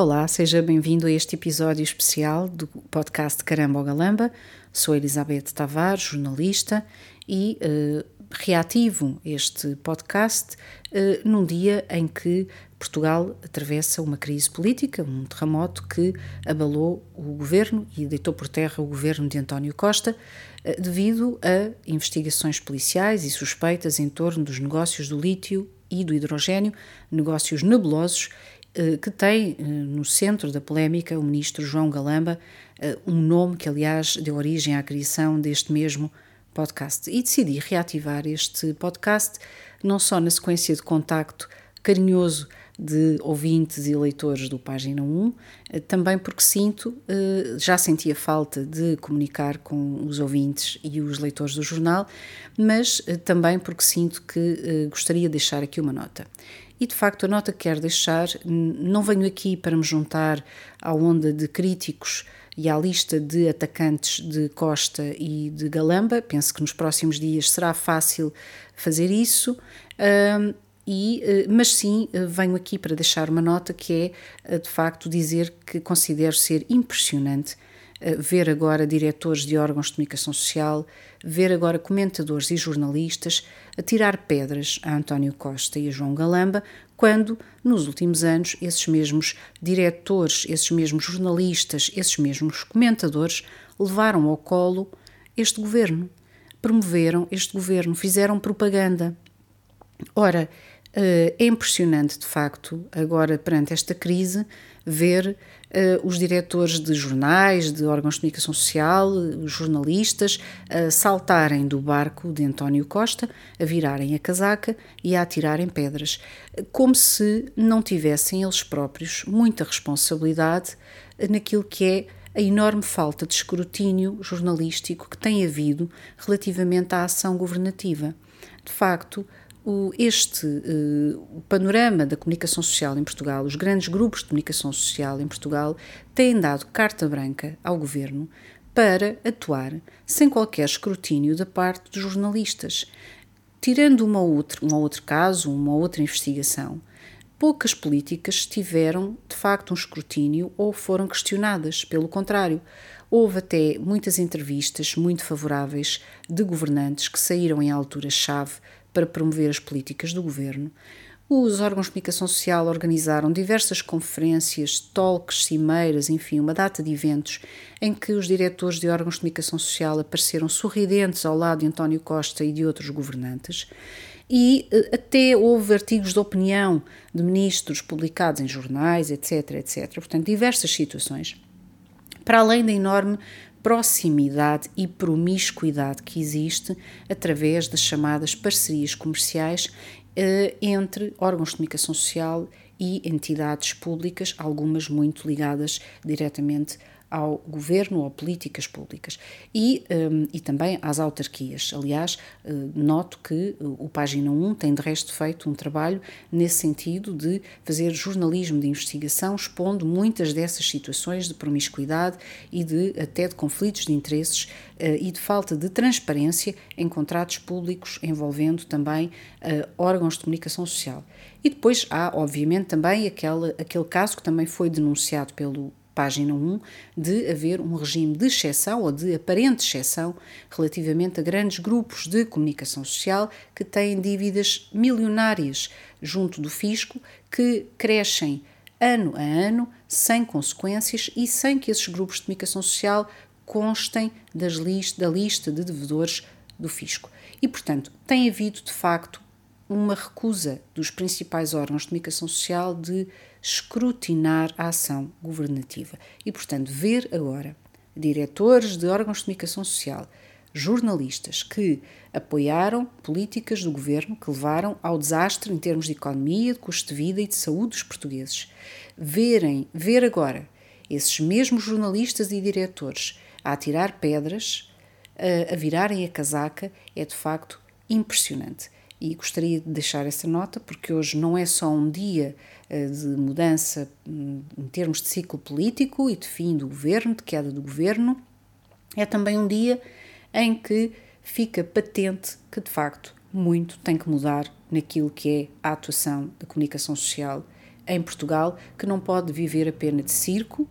Olá, seja bem-vindo a este episódio especial do podcast Caramba ou Galamba. Sou Elizabeth Tavares, jornalista, e uh, reativo este podcast uh, num dia em que Portugal atravessa uma crise política, um terremoto que abalou o governo e deitou por terra o governo de António Costa, uh, devido a investigações policiais e suspeitas em torno dos negócios do lítio e do hidrogênio, negócios nebulosos que tem eh, no centro da polémica o ministro João Galamba, eh, um nome que, aliás, deu origem à criação deste mesmo podcast. E decidi reativar este podcast não só na sequência de contacto carinhoso de ouvintes e leitores do Página 1, também porque sinto, já sentia falta de comunicar com os ouvintes e os leitores do jornal, mas também porque sinto que gostaria de deixar aqui uma nota. E de facto, a nota que quero deixar, não venho aqui para me juntar à onda de críticos e à lista de atacantes de Costa e de Galamba. Penso que nos próximos dias será fácil fazer isso. E, eh, mas sim, eh, venho aqui para deixar uma nota que é, eh, de facto, dizer que considero ser impressionante ver agora diretores de órgãos de comunicação social, ver agora comentadores e jornalistas a tirar pedras a António Costa e a João Galamba, quando, nos últimos anos, esses mesmos diretores, esses mesmos jornalistas, esses mesmos comentadores levaram ao colo este governo, promoveram este governo, fizeram propaganda. Ora, é impressionante, de facto, agora perante esta crise, ver uh, os diretores de jornais, de órgãos de comunicação social, os jornalistas, uh, saltarem do barco de António Costa, a virarem a casaca e a atirarem pedras, como se não tivessem eles próprios muita responsabilidade naquilo que é a enorme falta de escrutínio jornalístico que tem havido relativamente à ação governativa. De facto, o, este o panorama da comunicação social em Portugal, os grandes grupos de comunicação social em Portugal, têm dado carta branca ao governo para atuar sem qualquer escrutínio da parte dos jornalistas. Tirando uma outra, um outro caso, uma outra investigação, poucas políticas tiveram de facto um escrutínio ou foram questionadas. Pelo contrário, houve até muitas entrevistas muito favoráveis de governantes que saíram em alturas-chave para promover as políticas do governo, os órgãos de comunicação social organizaram diversas conferências, talks, cimeiras, enfim, uma data de eventos em que os diretores de órgãos de comunicação social apareceram sorridentes ao lado de António Costa e de outros governantes. E eh, até houve artigos de opinião de ministros publicados em jornais, etc, etc. Portanto, diversas situações. Para além da enorme proximidade e promiscuidade que existe através das chamadas parcerias comerciais eh, entre órgãos de comunicação social e entidades públicas, algumas muito ligadas diretamente ao governo ou políticas públicas e, um, e também às autarquias. Aliás, uh, noto que o Página 1 tem de resto feito um trabalho nesse sentido de fazer jornalismo de investigação, expondo muitas dessas situações de promiscuidade e de até de conflitos de interesses uh, e de falta de transparência em contratos públicos envolvendo também uh, órgãos de comunicação social. E depois há, obviamente, também aquele, aquele caso que também foi denunciado pelo página 1, de haver um regime de exceção ou de aparente exceção relativamente a grandes grupos de comunicação social que têm dívidas milionárias junto do fisco que crescem ano a ano sem consequências e sem que esses grupos de comunicação social constem das list, da lista de devedores do fisco. E, portanto, tem havido de facto uma recusa dos principais órgãos de comunicação social de escrutinar a ação governativa. E, portanto, ver agora diretores de órgãos de comunicação social, jornalistas que apoiaram políticas do governo que levaram ao desastre em termos de economia, de custo de vida e de saúde dos portugueses. Verem, ver agora esses mesmos jornalistas e diretores a atirar pedras, a, a virarem a casaca, é de facto impressionante e gostaria de deixar essa nota porque hoje não é só um dia eh, de mudança hum, em termos de ciclo político e de fim do governo, de queda do governo, é também um dia em que fica patente que de facto muito tem que mudar naquilo que é a atuação da comunicação social em Portugal que não pode viver apenas de circo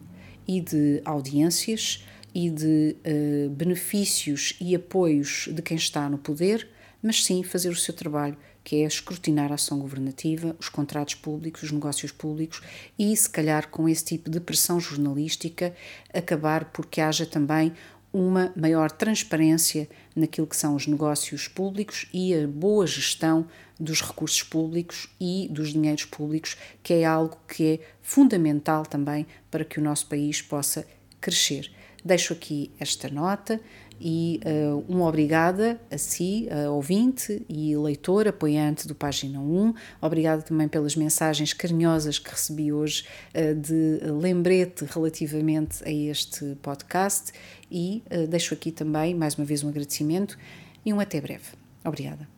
e de audiências e de uh, benefícios e apoios de quem está no poder, mas sim fazer o seu trabalho, que é escrutinar a ação governativa, os contratos públicos, os negócios públicos e, se calhar, com esse tipo de pressão jornalística, acabar porque haja também uma maior transparência naquilo que são os negócios públicos e a boa gestão dos recursos públicos e dos dinheiros públicos, que é algo que é fundamental também para que o nosso país possa crescer. Deixo aqui esta nota e uh, uma obrigada a si, uh, ouvinte e leitor, apoiante do Página 1. Obrigada também pelas mensagens carinhosas que recebi hoje uh, de lembrete relativamente a este podcast e uh, deixo aqui também mais uma vez um agradecimento e um até breve. Obrigada.